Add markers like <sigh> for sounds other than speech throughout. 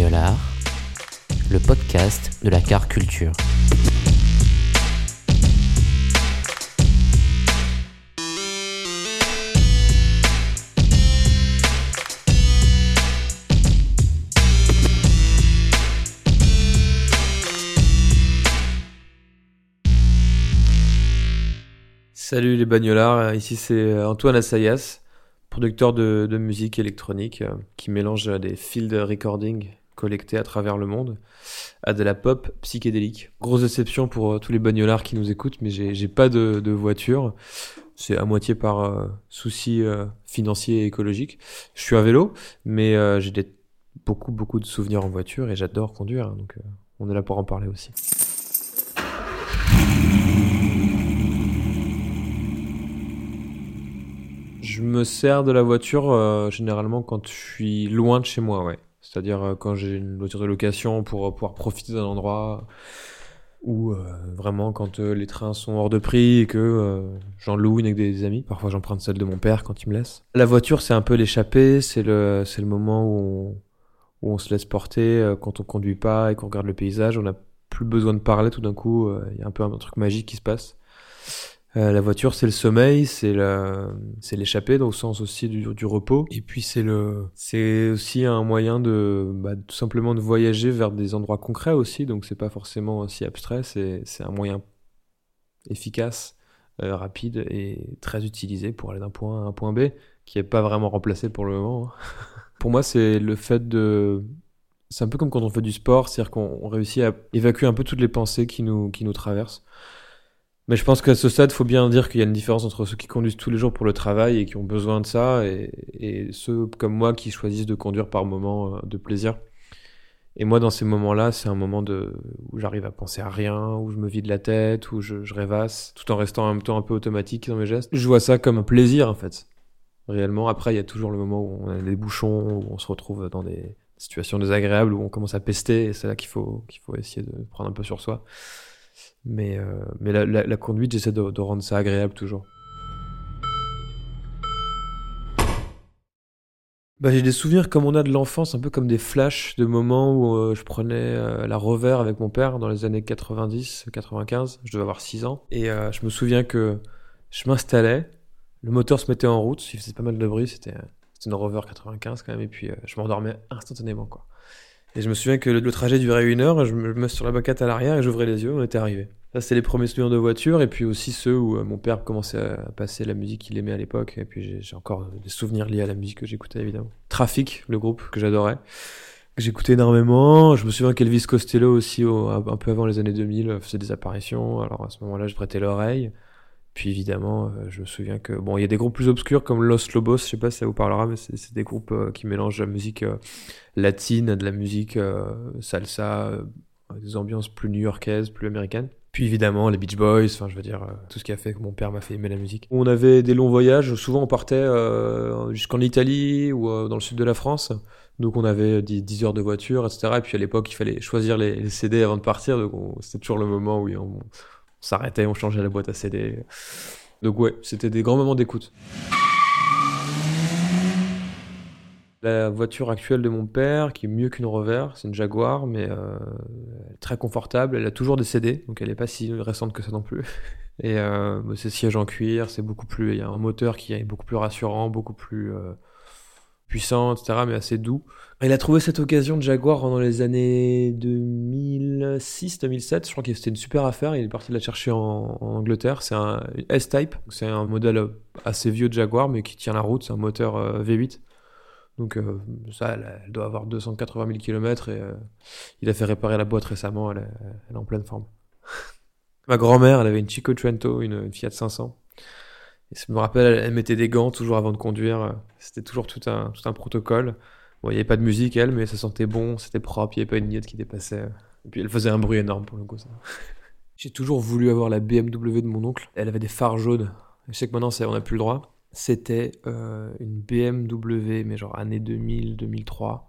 Le podcast de la car culture. Salut les bagnolards, ici c'est Antoine Assayas, producteur de, musique électronique euh, qui mélange des field recording collectés à travers le monde à de la pop psychédélique. Grosse déception pour euh, tous les bagnolards qui nous écoutent, mais j'ai pas de, voiture. C'est à moitié par euh, souci euh, financier et écologique. Je suis à vélo, mais euh, j'ai beaucoup beaucoup de souvenirs en voiture et j'adore conduire, hein, donc euh, on est là pour en parler aussi. Je me sers de la voiture euh, généralement quand je suis loin de chez moi, ouais. C'est-à-dire euh, quand j'ai une voiture de location pour euh, pouvoir profiter d'un endroit ou euh, vraiment quand les trains sont hors de prix et que j'en loue une avec des amis. Parfois j'emprunte celle de mon père quand il me laisse. La voiture c'est un peu l'échappée, c'est le c'est le moment où on, où on se laisse porter quand on conduit pas et qu'on regarde le paysage. On n'a plus besoin de parler tout d'un coup. Il y a un peu un truc magique qui se passe. Euh, la voiture, c'est le sommeil, c'est la, c'est l'échappée dans le sens aussi du, du repos. Et puis c'est le, c'est aussi un moyen de, bah, tout simplement de voyager vers des endroits concrets aussi. Donc c'est pas forcément si abstrait. C'est, c'est un moyen efficace, euh, rapide et très utilisé pour aller d'un point A à un point B, qui est pas vraiment remplacé pour le moment. hein. <laughs> pour moi, c'est le fait de, c'est un peu comme quand on fait du sport, c'est-à-dire qu'on on réussit à évacuer un peu toutes les pensées qui nous, qui nous traversent. Mais je pense qu'à ce stade, faut bien dire qu'il y a une différence entre ceux qui conduisent tous les jours pour le travail et qui ont besoin de ça, et, et ceux comme moi qui choisissent de conduire par moments euh, de plaisir. Et moi, dans ces moments-là, c'est un moment de, où j'arrive à penser à rien, où je me vide la tête, où je, je rêvasse, tout en restant en même temps un peu automatique dans mes gestes. Je vois ça comme un plaisir, en fait. Réellement. Après, il y a toujours le moment où on a des bouchons, où on se retrouve dans des situations désagréables, où on commence à pester, et c'est là qu'il faut, qu'il faut essayer de prendre un peu sur soi. Mais, euh, mais la, conduite, j'essaie de, de rendre ça agréable toujours. Bah, j'ai des souvenirs comme on a de l'enfance, un peu comme des flashs de moments où euh, je prenais euh, la Rover avec mon père dans les années 90, 95. Je devais avoir 6 ans. Et je me souviens que je m'installais, le moteur se mettait en route, il faisait pas mal de bruit, c'était une Rover 95 quand même, et puis je m'endormais instantanément, quoi. Et je me souviens que le, trajet durait une heure, je me mets sur la banquette à l'arrière et j'ouvrais les yeux, on était arrivé. Ça, c'était les premiers souvenirs de voiture, et puis aussi ceux où euh, mon père commençait à passer la musique qu'il aimait à l'époque, et puis j'ai encore des souvenirs liés à la musique que j'écoutais évidemment. Trafic, le groupe que j'adorais, que j'écoutais énormément. Je me souviens qu'Elvis Costello aussi, au- un peu avant les années 2000, euh, faisait des apparitions, alors à ce moment-là, je prêtais l'oreille. Puis évidemment, euh, je me souviens que bon, il y a des groupes plus obscurs comme Los Lobos, je sais pas si ça vous parlera, mais c'est des groupes euh, qui mélangent la musique euh, latine, de la musique salsa, des ambiances plus new-yorkaises, plus américaines. Puis évidemment, les Beach Boys, enfin je veux dire, tout ce qui a fait que mon père m'a fait aimer la musique. On avait des longs voyages, souvent on partait jusqu'en Italie ou dans le sud de la France. Donc on avait 10, 10 heures de voiture, etc. Et puis à l'époque, il fallait choisir les, les CD avant de partir. Donc on- c'était toujours le moment où on, on s'arrêtait, on changeait la boîte à CD. Donc ouais, c'était des grands moments d'écoute. La voiture actuelle de mon père, qui est mieux qu'une Rover, c'est une Jaguar, mais euh, très confortable. Elle a toujours des CD, donc elle n'est pas si récente que ça non plus. <laughs> Et euh, bah, c'est siège en cuir, c'est beaucoup plus. Il y a un moteur qui est beaucoup plus rassurant, beaucoup plus euh, puissant, etc., mais assez doux. Il a trouvé cette occasion de Jaguar dans les années 2006-2007. Je crois que c'était une super affaire. Il est parti la chercher en, Angleterre. C'est un S-Type. C'est un modèle assez vieux de Jaguar, mais qui tient la route. C'est un moteur euh, V8. Donc euh, ça, elle, doit avoir 280 000 km et euh, il a fait réparer la boîte récemment, elle est, en pleine forme. <laughs> Ma grand-mère, elle avait une Chico Trento, une Fiat 500. Je me rappelle, elle, mettait des gants toujours avant de conduire. C'était toujours tout un, tout un protocole. Bon, il n'y avait pas de musique, elle, mais ça sentait bon, c'était propre, il n'y avait pas une miette qui dépassait. Et puis elle faisait un bruit énorme pour le coup. <laughs> J'ai toujours voulu avoir la BMW de mon oncle. Elle avait des phares jaunes. Je sais que maintenant, on n'a plus le droit. C'était euh, une BMW, mais genre année 2000, 2003.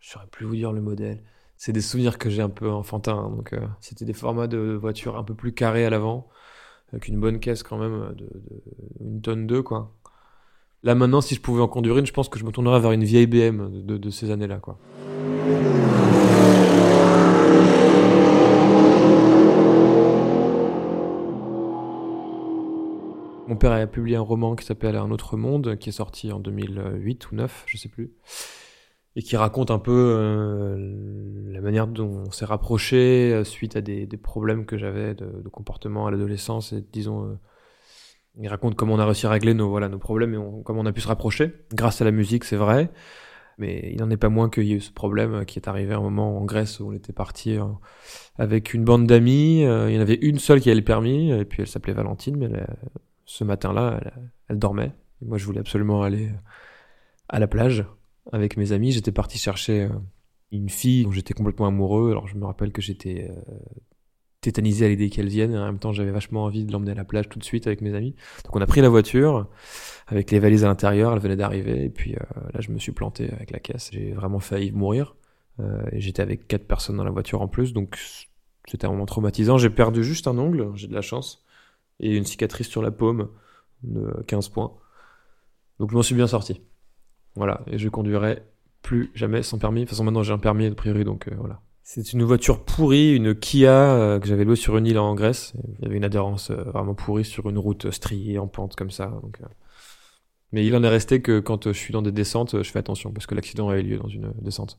Je saurais plus vous dire le modèle. C'est des souvenirs que j'ai un peu enfantins. hein, donc, euh, c'était des formats de voitures un peu plus carrés à l'avant, avec une bonne caisse quand même, de, une tonne 2, quoi. Là maintenant, si je pouvais en conduire une, je pense que je me tournerais vers une vieille BM de, ces années-là, quoi. Mon père a publié un roman qui s'appelle Un autre monde, qui est sorti en 2008 ou 9, je sais plus, et qui raconte un peu euh, la manière dont on s'est rapproché euh, suite à des, des problèmes que j'avais de, de comportement à l'adolescence et disons euh, il raconte comment on a réussi à régler nos voilà nos problèmes et on- comment on a pu se rapprocher. Grâce à la musique c'est vrai mais il n'en est pas moins qu'il y a eu ce problème euh, qui est arrivé à un moment en Grèce où on était parti euh, avec une bande d'amis il y en avait une seule qui avait le permis et puis elle s'appelait Valentine mais elle, ce matin-là elle, elle dormait. Moi je voulais absolument aller à la plage avec mes amis j'étais parti chercher euh, une fille dont j'étais complètement amoureux. Alors je me rappelle que j'étais euh, tétanisé à l'idée qu'elle vienne. Et en même temps j'avais vachement envie de l'emmener à la plage tout de suite avec mes amis. Donc on a pris la voiture avec les valises à l'intérieur, elle venait d'arriver, et puis euh, là je me suis planté avec la caisse, j'ai vraiment failli mourir, euh, et j'étais avec quatre personnes dans la voiture en plus, donc c'était un moment traumatisant, j'ai perdu juste un ongle, j'ai de la chance, et une cicatrice sur la paume de 15 points, donc je m'en suis bien sorti. Voilà, et je conduirai plus jamais sans permis, de toute façon maintenant j'ai un permis a priori, donc euh, voilà. C'est une voiture pourrie, une Kia euh, que j'avais louée sur une île en Grèce. Il y avait une adhérence euh, vraiment pourrie sur une route striée en pente comme ça. Donc, euh, mais il en est resté que quand euh, je suis dans des descentes, euh, je fais attention parce que l'accident a eu lieu dans une euh, descente.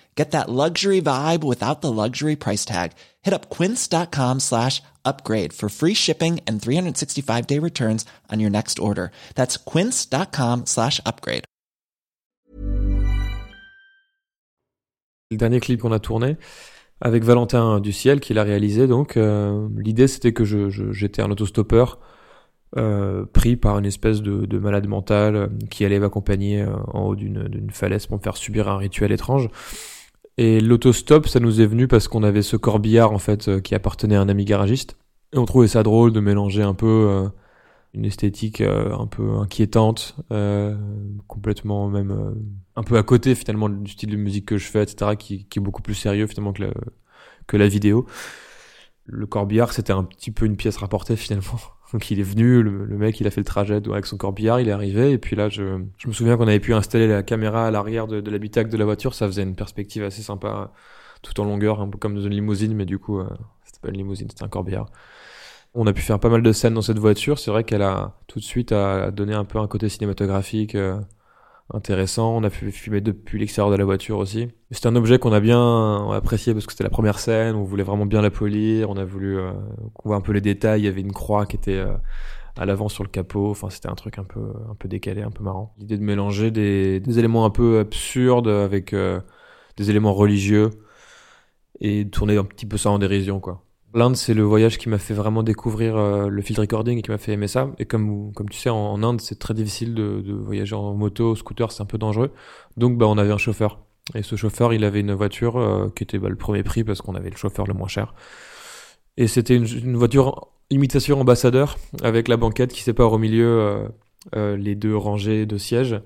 Get that luxury vibe without the luxury price tag. Hit up quince.com slash upgrade for free shipping and 365 day returns on your next order. That's quince.com slash upgrade. Le dernier clip qu'on a tourné avec Valentin du Ciel qui l'a réalisé. Donc euh, l'idée c'était que j'étais un autostoppeur euh, pris par une espèce de, de malade mental euh, qui allait m'accompagner euh, en haut d'une falaise pour me faire subir un rituel étrange. Et l'autostop, ça nous est venu parce qu'on avait ce corbillard en fait euh, qui appartenait à un ami garagiste. Et on trouvait ça drôle de mélanger un peu euh, une esthétique euh, un peu inquiétante, euh, complètement même un peu à côté finalement du style de musique que je fais, etc., qui, qui est beaucoup plus sérieux finalement que la, que la vidéo. Le corbillard, c'était un petit peu une pièce rapportée finalement. Donc il est venu, le, le mec, il a fait le trajet avec son corbillard, il est arrivé, et puis là, je, je me souviens qu'on avait pu installer la caméra à l'arrière de, de l'habitacle de la voiture, ça faisait une perspective assez sympa, tout en longueur, un peu comme dans une limousine, mais du coup, euh, c'était pas une limousine, c'était un corbillard. On a pu faire pas mal de scènes dans cette voiture, c'est vrai qu'elle a tout de suite a donné un peu un côté cinématographique euh, intéressant, on a pu filmer depuis l'extérieur de la voiture aussi. C'est un objet qu'on a bien apprécié parce que c'était la première scène, on voulait vraiment bien la polir, on a voulu euh, qu'on voit un peu les détails, il y avait une croix qui était euh, à l'avant sur le capot, enfin c'était un truc un peu un peu décalé, un peu marrant. L'idée de mélanger des, des éléments un peu absurdes avec euh, des éléments religieux et tourner un petit peu ça en dérision quoi. L'Inde, c'est le voyage qui m'a fait vraiment découvrir euh, le field recording et qui m'a fait aimer ça. Et comme, comme tu sais, en, Inde, c'est très difficile de, voyager en moto, scooter, c'est un peu dangereux. Donc, bah, on avait un chauffeur. Et ce chauffeur, il avait une voiture euh, qui était bah, le premier prix parce qu'on avait le chauffeur le moins cher. Et c'était une, voiture imitation ambassadeur avec la banquette qui sépare au milieu euh, les deux rangées de sièges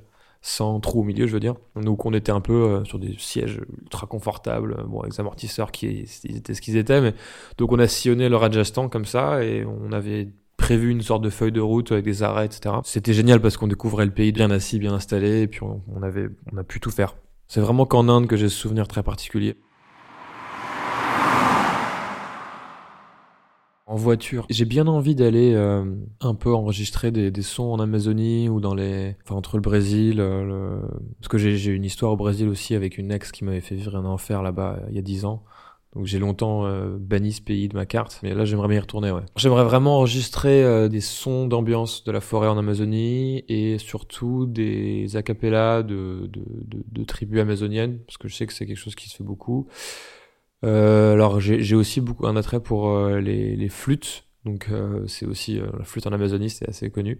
sans trou au milieu, je veux dire. Donc on était un peu euh, sur des sièges ultra confortables, bon avec des amortisseurs qui étaient ce qu'ils étaient, mais donc on a sillonné le Rajasthan comme ça et on avait prévu une sorte de feuille de route avec des arrêts, etc. C'était génial parce qu'on découvrait le pays bien assis, bien installé, et puis on, on avait, on a pu tout faire. C'est vraiment qu'en Inde que j'ai ce souvenir très particulier. En voiture, j'ai bien envie d'aller euh, un peu enregistrer des, des, sons en Amazonie ou dans les, enfin entre le Brésil, euh, le... parce que j'ai une histoire au Brésil aussi avec une ex qui m'avait fait vivre un enfer là-bas euh, il y a dix ans. Donc j'ai longtemps euh, banni ce pays de ma carte, mais là j'aimerais bien y retourner. Ouais. J'aimerais vraiment enregistrer euh, des sons d'ambiance de la forêt en Amazonie et surtout des acapellas de, de, de, de tribus amazoniennes, parce que je sais que c'est quelque chose qui se fait beaucoup. Euh, alors j'ai aussi beaucoup un attrait pour euh, les, les, flûtes, donc euh, c'est aussi la flûte en Amazonie, c'est assez connu.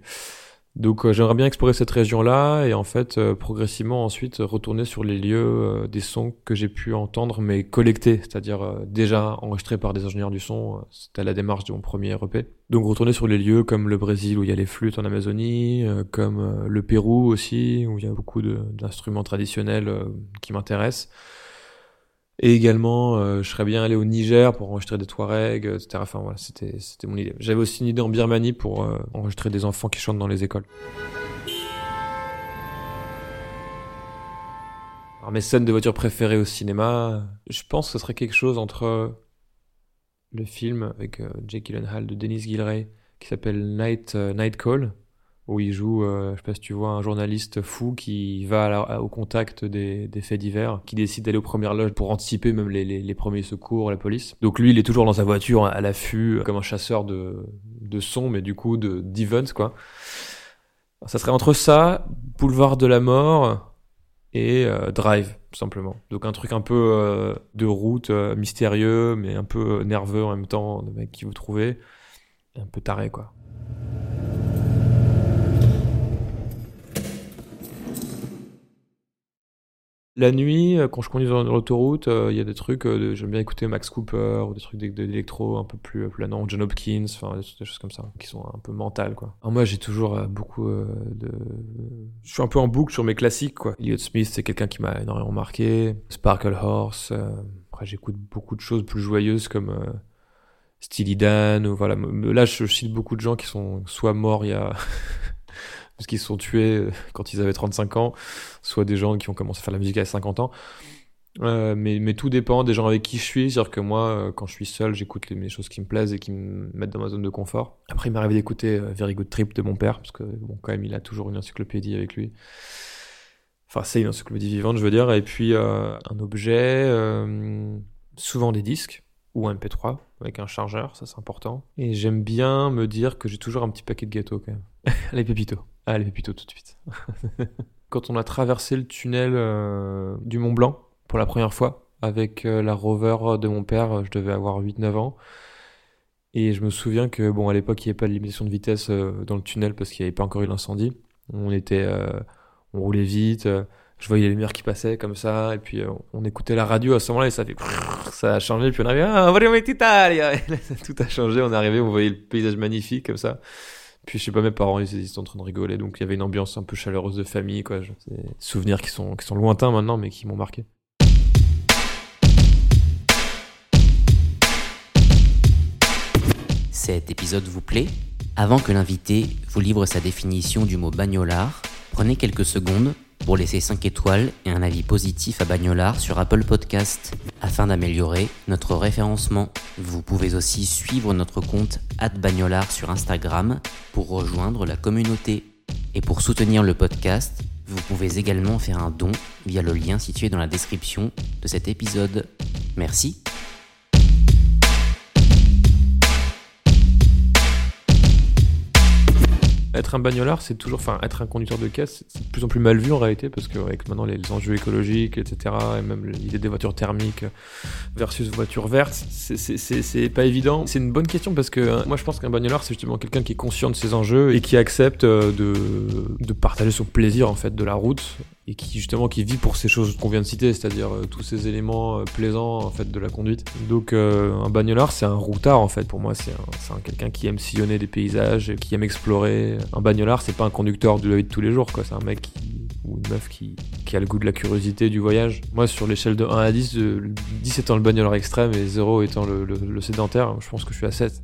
Donc j'aimerais bien explorer cette région-là et en fait progressivement ensuite retourner sur les lieux des sons que j'ai pu entendre mais collectés, c'est-à-dire déjà enregistrés par des ingénieurs du son. C'était la démarche de mon premier EP. Donc retourner sur les lieux comme le Brésil où il y a les flûtes en Amazonie, comme le Pérou aussi où il y a beaucoup d'instruments traditionnels qui m'intéressent. Et également, euh, je serais bien allé au Niger pour enregistrer des Touaregs, etc. Enfin voilà, c'était c'était mon idée. J'avais aussi une idée en Birmanie pour euh, enregistrer des enfants qui chantent dans les écoles. Alors mes scènes de voiture préférées au cinéma, je pense que ce serait quelque chose entre le film avec euh, Jake Gyllenhaal de Dennis Gilray qui s'appelle Night euh, Night Call où il joue, euh, je sais pas si tu vois, un journaliste fou qui va au contact des, faits divers, qui décide d'aller aux premières loges pour anticiper même les, premiers secours, la police. Donc lui, il est toujours dans sa voiture à l'affût, comme un chasseur de, de son, mais du coup de d'events quoi. Ça serait entre ça, Boulevard de la Mort et euh, Drive, tout simplement. Donc un truc un peu euh, de route, euh, mystérieux, mais un peu nerveux en même temps, de mec qui vous trouvez, un peu taré quoi. La nuit, euh, quand je conduis sur l'autoroute, il euh, y a des trucs, euh, j'aime bien écouter Max Cooper, ou des trucs d'électro un peu plus planant, John Hopkins, enfin des, choses comme ça, qui sont un peu mentales, quoi. Moi, j'ai toujours beaucoup de... Je suis un peu en boucle sur mes classiques, quoi. Elliot Smith, c'est quelqu'un qui m'a énormément marqué. Sparkle Horse, après j'écoute beaucoup de choses plus joyeuses comme... Steely Dan, ou voilà. Là, je cite beaucoup de gens qui sont soit morts il y a <laughs> parce qu'ils se sont tués euh, quand ils avaient 35 ans, soit des gens qui ont commencé à faire la musique à 50 ans. Euh, mais, mais tout dépend des gens avec qui je suis. C'est-à-dire que moi, euh, quand je suis seul, j'écoute les, choses qui me plaisent et qui me mettent dans ma zone de confort. Après, il m'arrive d'écouter Very Good Trip de mon père, parce que, bon, quand même, il a toujours une encyclopédie avec lui. Enfin, c'est une encyclopédie vivante, je veux dire. Et puis, un objet, souvent des disques ou un MP3 avec un chargeur, ça c'est important. Et j'aime bien me dire que j'ai toujours un petit paquet de gâteaux quand même. <laughs> les pépitos. Les pépitos tout de suite. <laughs> Quand on a traversé le tunnel euh, du Mont Blanc pour la première fois avec euh, la Rover de mon père, je devais avoir 8-9 ans. Et je me souviens que, bon, à l'époque, il n'y avait pas de limitation de vitesse euh, dans le tunnel parce qu'il n'y avait pas encore eu l'incendie. On était, euh, on roulait vite, je voyais les lumières qui passaient comme ça, et puis on écoutait la radio à ce moment-là et ça fait, <laughs> ça a changé, puis on arrivait, ah! <laughs> Tout a changé, on arrivé, on voyait le paysage magnifique comme ça. Puis je sais pas, mes parents ils étaient en train de rigoler, donc il y avait une ambiance un peu chaleureuse de famille, quoi. Des souvenirs qui sont, qui sont lointains maintenant, mais qui m'ont marqué. Cet épisode vous plaît? Avant que l'invité vous livre sa définition du mot bagnolard, prenez quelques secondes pour laisser 5 étoiles et un avis positif à Bagnolard sur Apple Podcast afin d'améliorer notre référencement. Vous pouvez aussi suivre notre compte Bagnolard sur Instagram pour rejoindre la communauté. Et pour soutenir le podcast, vous pouvez également faire un don via le lien situé dans la description de cet épisode. Merci être un bagnolard, c'est toujours, enfin, être un conducteur de caisse, c'est de plus en plus mal vu en réalité, parce qu'avec maintenant les, enjeux écologiques, etc., et même l'idée des voitures thermiques versus voitures vertes, c'est pas évident. C'est une bonne question parce que euh, moi je pense qu'un bagnolard, c'est justement quelqu'un qui est conscient de ses enjeux et qui accepte euh, de partager son plaisir en fait de la route et qui justement qui vit pour ces choses qu'on vient de citer, c'est-à-dire euh, tous ces éléments euh, plaisants en fait de la conduite. Donc euh, un bagnolard c'est un routard en fait pour moi, c'est un, quelqu'un qui aime sillonner des paysages, qui aime explorer. Un bagnolard c'est pas un conducteur de la vie de tous les jours quoi, c'est un mec ou une meuf qui, a le goût de la curiosité du voyage. Moi, sur l'échelle de 1 à 10, 10 étant le bagnolard extrême et 0 étant le, le sédentaire, je pense que je suis à 7.